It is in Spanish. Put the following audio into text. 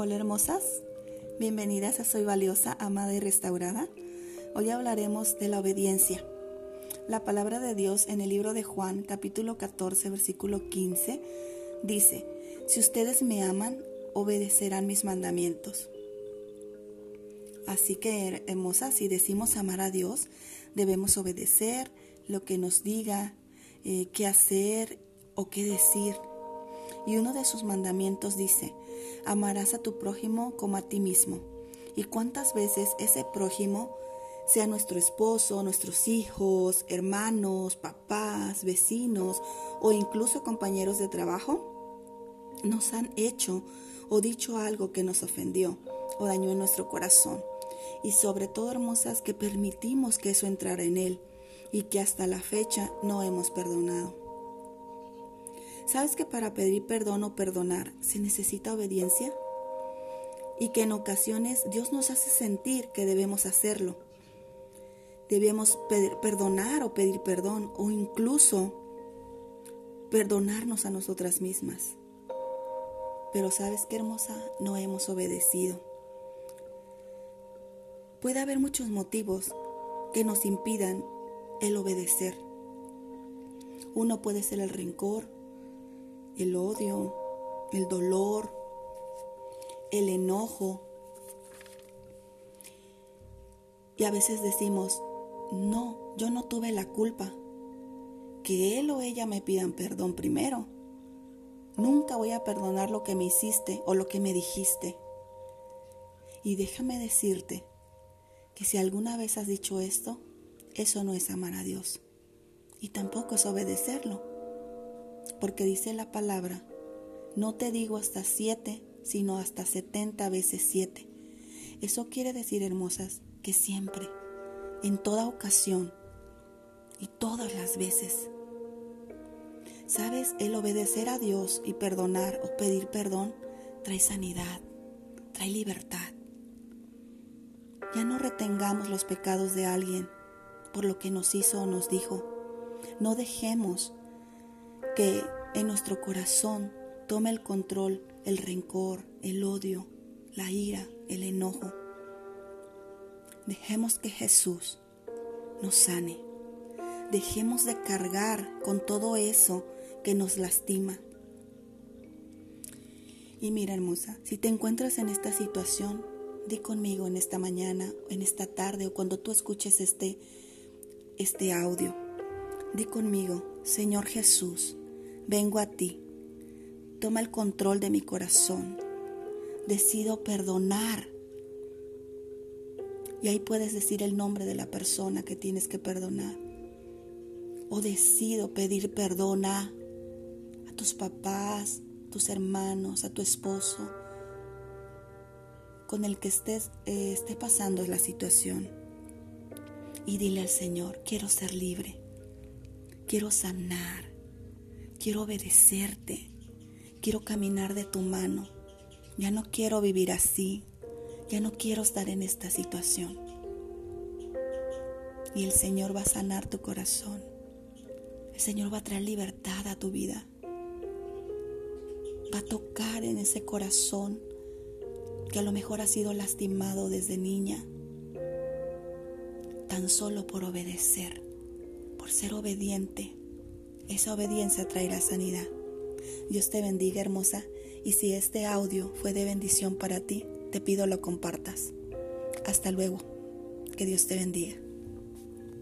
Hola hermosas, bienvenidas a Soy Valiosa, Amada y Restaurada. Hoy hablaremos de la obediencia. La palabra de Dios en el libro de Juan, capítulo 14, versículo 15, dice, Si ustedes me aman, obedecerán mis mandamientos. Así que, hermosas, si decimos amar a Dios, debemos obedecer lo que nos diga, eh, qué hacer o qué decir. Y uno de sus mandamientos dice, amarás a tu prójimo como a ti mismo. ¿Y cuántas veces ese prójimo, sea nuestro esposo, nuestros hijos, hermanos, papás, vecinos o incluso compañeros de trabajo, nos han hecho o dicho algo que nos ofendió o dañó en nuestro corazón? Y sobre todo, hermosas, que permitimos que eso entrara en él y que hasta la fecha no hemos perdonado. ¿Sabes que para pedir perdón o perdonar se necesita obediencia? Y que en ocasiones Dios nos hace sentir que debemos hacerlo. Debemos perdonar o pedir perdón o incluso perdonarnos a nosotras mismas. Pero sabes qué hermosa, no hemos obedecido. Puede haber muchos motivos que nos impidan el obedecer. Uno puede ser el rencor, el odio, el dolor, el enojo. Y a veces decimos, no, yo no tuve la culpa. Que él o ella me pidan perdón primero. Nunca voy a perdonar lo que me hiciste o lo que me dijiste. Y déjame decirte que si alguna vez has dicho esto, eso no es amar a Dios. Y tampoco es obedecerlo porque dice la palabra, no te digo hasta siete, sino hasta setenta veces siete. Eso quiere decir, hermosas, que siempre, en toda ocasión y todas las veces, ¿sabes? El obedecer a Dios y perdonar o pedir perdón trae sanidad, trae libertad. Ya no retengamos los pecados de alguien por lo que nos hizo o nos dijo. No dejemos que en nuestro corazón tome el control el rencor, el odio, la ira, el enojo. Dejemos que Jesús nos sane. Dejemos de cargar con todo eso que nos lastima. Y mira, hermosa, si te encuentras en esta situación, di conmigo en esta mañana, en esta tarde o cuando tú escuches este, este audio. Di conmigo, Señor Jesús, vengo a ti. Toma el control de mi corazón. Decido perdonar. Y ahí puedes decir el nombre de la persona que tienes que perdonar. O decido pedir perdón a, tus papás, tus hermanos, a tu esposo, con el que estés, eh, esté pasando la situación. Y dile al Señor, quiero ser libre, quiero sanar, quiero obedecerte, quiero caminar de tu mano, ya no quiero vivir así, ya no quiero estar en esta situación. Y el Señor va a sanar tu corazón, el Señor va a traer libertad a tu vida, va a tocar en ese corazón que a lo mejor ha sido lastimado desde niña, tan solo por obedecer, por ser obediente esa obediencia traerá sanidad. Dios te bendiga, hermosa, y si este audio fue de bendición para ti, te pido lo compartas. Hasta luego. Que Dios te bendiga.